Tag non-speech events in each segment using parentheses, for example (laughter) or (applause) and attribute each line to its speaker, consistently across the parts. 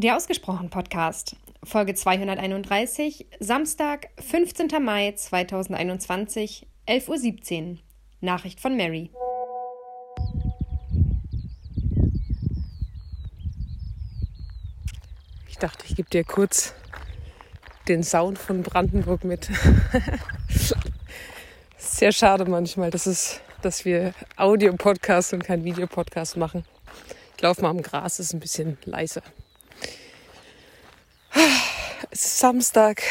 Speaker 1: Der Ausgesprochen Podcast, Folge 231, Samstag, 15. Mai 2021, 11.17 Uhr. Nachricht von Mary.
Speaker 2: Ich dachte, ich gebe dir kurz den Sound von Brandenburg mit. (laughs) Sehr schade manchmal, dass, es, dass wir Audio-Podcast und kein Videopodcast machen. Ich laufe mal am Gras, ist ein bisschen leiser. Samstag,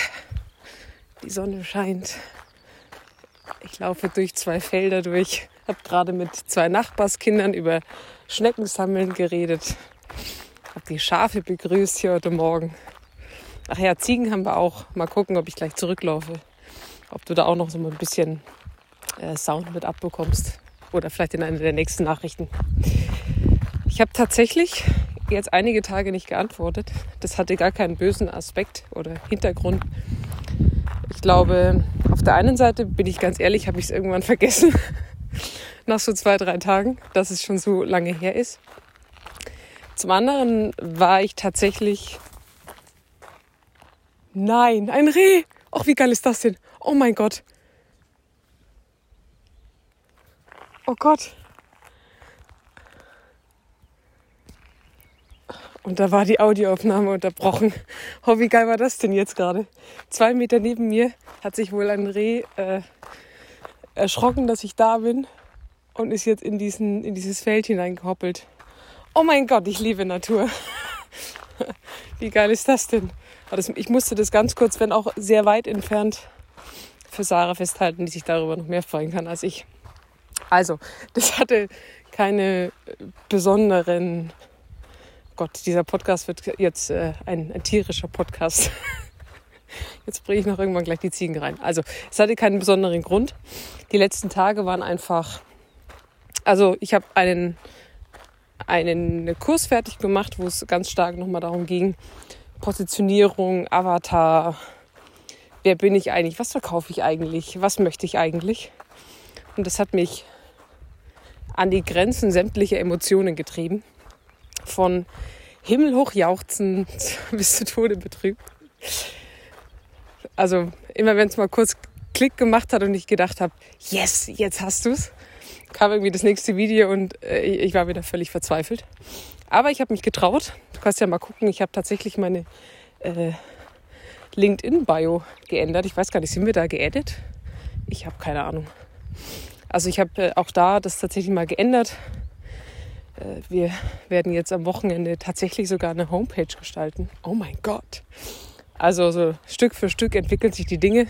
Speaker 2: die Sonne scheint. Ich laufe durch zwei Felder durch, habe gerade mit zwei Nachbarskindern über Schneckensammeln geredet, habe die Schafe begrüßt hier heute Morgen. Ach ja, Ziegen haben wir auch. Mal gucken, ob ich gleich zurücklaufe. Ob du da auch noch so ein bisschen äh, Sound mit abbekommst. Oder vielleicht in einer der nächsten Nachrichten. Ich habe tatsächlich jetzt einige Tage nicht geantwortet. Das hatte gar keinen bösen Aspekt oder Hintergrund. Ich glaube, auf der einen Seite bin ich ganz ehrlich, habe ich es irgendwann vergessen. (laughs) Nach so zwei, drei Tagen, dass es schon so lange her ist. Zum anderen war ich tatsächlich. Nein, ein Reh! Ach, wie geil ist das denn? Oh mein Gott. Oh Gott. Und da war die Audioaufnahme unterbrochen. Oh, wie geil war das denn jetzt gerade? Zwei Meter neben mir hat sich wohl ein Reh äh, erschrocken, dass ich da bin und ist jetzt in, diesen, in dieses Feld hineingehoppelt. Oh mein Gott, ich liebe Natur. (laughs) wie geil ist das denn? ich musste das ganz kurz, wenn auch sehr weit entfernt, für Sarah festhalten, die sich darüber noch mehr freuen kann als ich. Also, das hatte keine besonderen Gott, dieser Podcast wird jetzt äh, ein, ein, tierischer Podcast. (laughs) Jetzt bringe ich noch irgendwann gleich die Ziegen rein. Also, es hatte keinen besonderen Grund. Die letzten Tage waren einfach. Also, ich habe einen, einen Kurs fertig gemacht, wo es ganz stark nochmal darum ging: Positionierung, Avatar. Wer bin ich eigentlich? Was verkaufe ich eigentlich? Was möchte ich eigentlich? Und das hat mich an die Grenzen sämtlicher Emotionen getrieben von himmelhoch jauchzend (laughs) bis zu Tode betrübt. Also immer wenn es mal kurz Klick gemacht hat und ich gedacht habe, yes, jetzt hast du es, kam irgendwie das nächste Video und äh, ich war wieder völlig verzweifelt. Aber ich habe mich getraut. Du kannst ja mal gucken, ich habe tatsächlich meine äh, LinkedIn-Bio geändert. Ich weiß gar nicht, sind wir da geedit? Ich habe keine Ahnung. Also ich habe äh, auch da das tatsächlich mal geändert. Äh, wir werden jetzt am Wochenende tatsächlich sogar eine Homepage gestalten. Oh mein Gott. Also so Stück für Stück entwickeln sich die Dinge.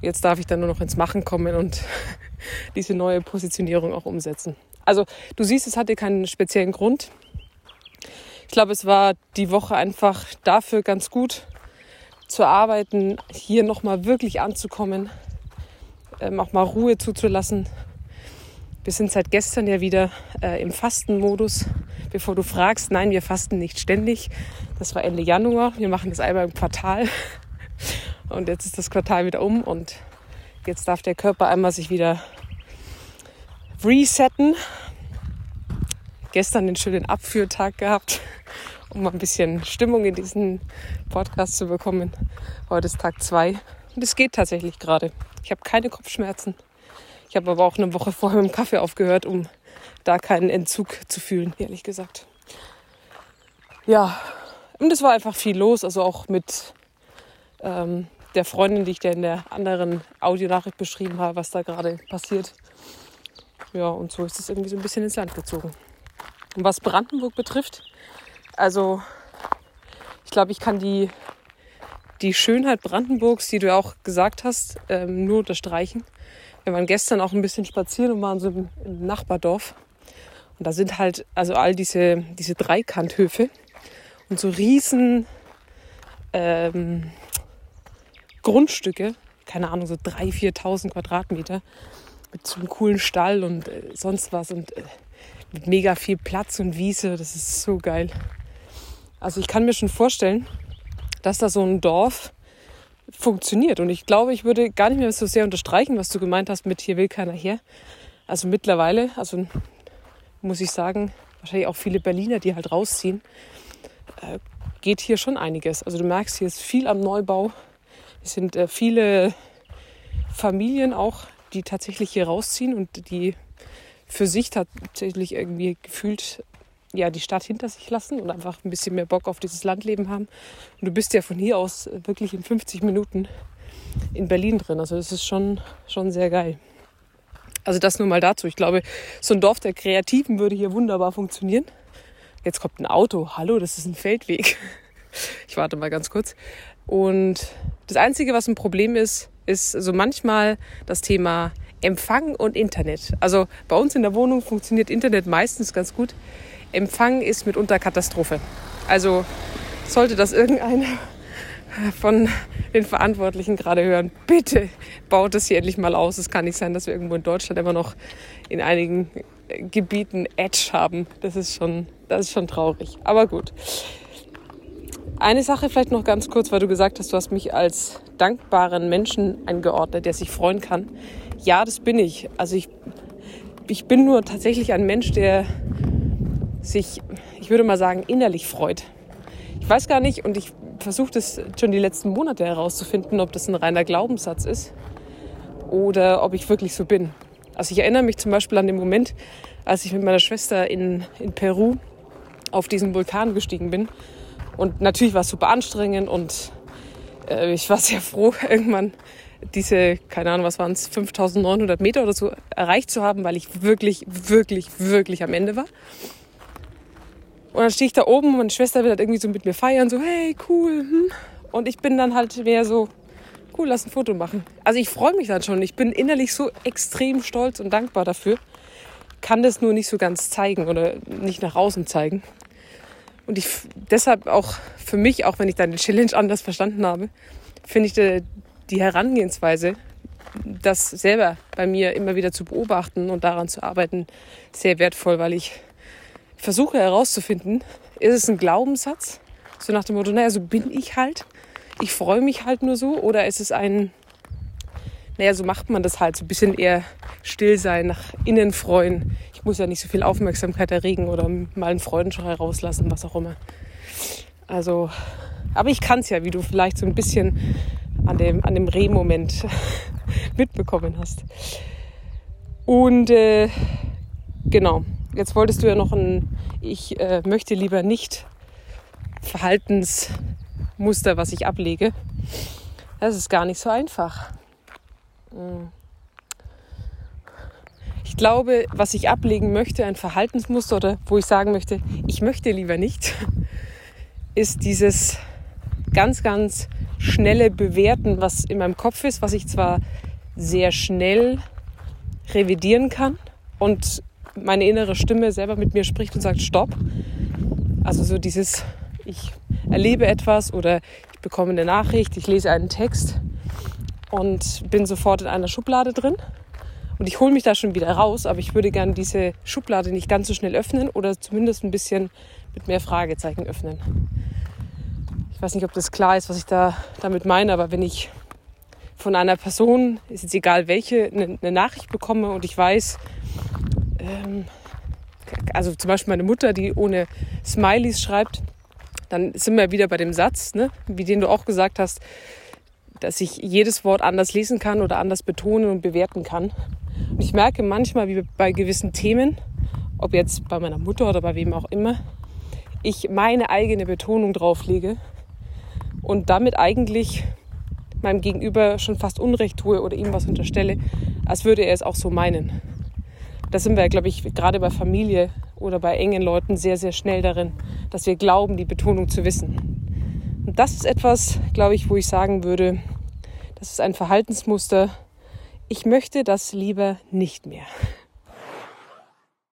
Speaker 2: Jetzt darf ich dann nur noch ins Machen kommen und (laughs) diese neue Positionierung auch umsetzen. Also du siehst, es hatte keinen speziellen Grund. Ich glaube, es war die Woche einfach dafür ganz gut zu arbeiten, hier nochmal wirklich anzukommen, ähm, auch mal Ruhe zuzulassen, wir sind seit gestern ja wieder äh, im Fastenmodus. Bevor du fragst, nein, wir fasten nicht ständig. Das war Ende Januar. Wir machen das einmal im Quartal. Und jetzt ist das Quartal wieder um und jetzt darf der Körper einmal sich wieder resetten. Gestern den schönen Abführtag gehabt, um mal ein bisschen Stimmung in diesen Podcast zu bekommen. Heute ist Tag zwei und es geht tatsächlich gerade. Ich habe keine Kopfschmerzen. Ich habe aber auch eine Woche vorher mit dem Kaffee aufgehört, um da keinen Entzug zu fühlen, ehrlich gesagt. Ja, und es war einfach viel los, also auch mit ähm, der Freundin, die ich dir in der anderen Audionachricht beschrieben habe, was da gerade passiert. Ja, und so ist es irgendwie so ein bisschen ins Land gezogen. Und was Brandenburg betrifft, also ich glaube, ich kann die, die Schönheit Brandenburgs, die du auch gesagt hast, ähm, nur unterstreichen. Wir waren gestern auch ein bisschen spazieren und waren so im, Nachbardorf. Und da sind halt also all diese, diese Dreikanthöfe und so riesen ähm, Grundstücke, keine Ahnung, so 3.000, 4.000 Quadratmeter mit so einem coolen Stall und äh, sonst was und äh, mit mega viel Platz und Wiese. Das ist so geil. Also ich kann mir schon vorstellen, dass da so ein Dorf funktioniert. Und ich glaube, ich würde gar nicht mehr so sehr unterstreichen, was du gemeint hast mit hier will keiner her. Also mittlerweile, also muss ich sagen, wahrscheinlich auch viele Berliner, die halt rausziehen, äh, geht hier schon einiges. Also du merkst, hier ist viel am Neubau. Es sind äh, viele Familien auch, die tatsächlich hier rausziehen und die für sich tatsächlich irgendwie gefühlt ja, die Stadt hinter sich lassen und einfach ein bisschen mehr Bock auf dieses Landleben haben. Und du bist ja von hier aus wirklich in 50 Minuten in Berlin drin. Also das ist schon, schon sehr geil. Also das nur mal dazu. Ich glaube, so ein Dorf der Kreativen würde hier wunderbar funktionieren. Jetzt kommt ein Auto. Hallo, das ist ein Feldweg. (laughs) Ich warte mal ganz kurz. Und das Einzige, was ein Problem ist, ist so manchmal das Thema Empfang und Internet. Also bei uns in der Wohnung funktioniert Internet meistens ganz gut. Empfang ist mitunter Katastrophe. Also sollte das irgendeiner von den Verantwortlichen gerade hören, bitte baut das hier endlich mal aus. Es kann nicht sein, dass wir irgendwo in Deutschland immer noch in einigen Gebieten Edge haben. Das ist schon, das ist schon traurig. Aber gut. Eine Sache vielleicht noch ganz kurz, weil du gesagt hast, du hast mich als dankbaren Menschen eingeordnet, der sich freuen kann. Ja, das bin ich. Also ich, ich bin nur tatsächlich ein Mensch, der sich, ich würde mal sagen, innerlich freut. Ich weiß gar nicht und ich versuche das schon die letzten Monate herauszufinden, ob das ein reiner Glaubenssatz ist oder ob ich wirklich so bin. Also ich erinnere mich zum Beispiel an den Moment, als ich mit meiner Schwester in, in Peru auf diesen Vulkan gestiegen bin. Und natürlich war es super anstrengend und äh, ich war sehr froh, (laughs) irgendwann diese, keine Ahnung, was waren es, 5900 Meter oder so erreicht zu haben, weil ich wirklich, wirklich, wirklich am Ende war. Und dann stehe ich da oben und meine Schwester will halt irgendwie so mit mir feiern, so, hey, cool. Hm. Und ich bin dann halt mehr so, cool, lass ein Foto machen. Also ich freue mich dann schon. Ich bin innerlich so extrem stolz und dankbar dafür. Kann das nur nicht so ganz zeigen oder nicht nach außen zeigen. Und ich deshalb auch für mich, auch wenn ich die Challenge anders verstanden habe, finde ich die, die Herangehensweise, das selber bei mir immer wieder zu beobachten und daran zu arbeiten, sehr wertvoll, weil ich versuche herauszufinden, ist es ein Glaubenssatz? So nach dem Motto, naja, so bin ich halt. Ich freue mich halt nur so. Oder ist es ein, naja, so macht man das halt, so ein bisschen eher still sein, nach innen freuen. Ich muss ja nicht so viel Aufmerksamkeit erregen oder mal einen Freudenschrei rauslassen, was auch immer. Also, aber ich kann es ja, wie du vielleicht so ein bisschen an dem, an dem Reh-Moment (laughs) mitbekommen hast. Und äh, genau, Jetzt wolltest du ja noch ein, ich äh, möchte lieber nicht Verhaltensmuster, was ich ablege. Das ist gar nicht so einfach. Hm. Ich glaube, was ich ablegen möchte, ein Verhaltensmuster oder wo ich sagen möchte, ich möchte lieber nicht, (laughs) ist dieses ganz, ganz schnelle Bewerten, was in meinem Kopf ist, was ich zwar sehr schnell revidieren kann und meine innere Stimme selber mit mir spricht und sagt, stopp. Also so dieses, ich erlebe etwas oder ich bekomme eine Nachricht, ich lese einen Text und bin sofort in einer Schublade drin. Und ich hole mich da schon wieder raus, aber ich würde gerne diese Schublade nicht ganz so schnell öffnen oder zumindest ein bisschen mit mehr Fragezeichen öffnen. Ich weiß nicht, ob das klar ist, was ich da damit meine, aber wenn ich von einer Person, ist jetzt egal welche, eine Nachricht bekomme und ich weiß, ähm, also zum Beispiel meine Mutter, die ohne Smileys schreibt, dann sind wir wieder bei dem Satz, ne, wie den du auch gesagt hast, dass ich jedes Wort anders lesen kann oder anders betonen und bewerten kann. Und ich merke manchmal, wie bei gewissen Themen, ob jetzt bei meiner Mutter oder bei wem auch immer, ich meine eigene Betonung drauflege und damit eigentlich meinem Gegenüber schon fast Unrecht tue oder ihm was unterstelle, als würde er es auch so meinen da sind wir, glaube ich, gerade bei Familie oder bei engen Leuten sehr, sehr schnell darin, dass wir glauben, die Betonung zu wissen. Und das ist etwas, glaube ich, wo ich sagen würde, das ist ein Verhaltensmuster. Ich möchte das lieber nicht mehr.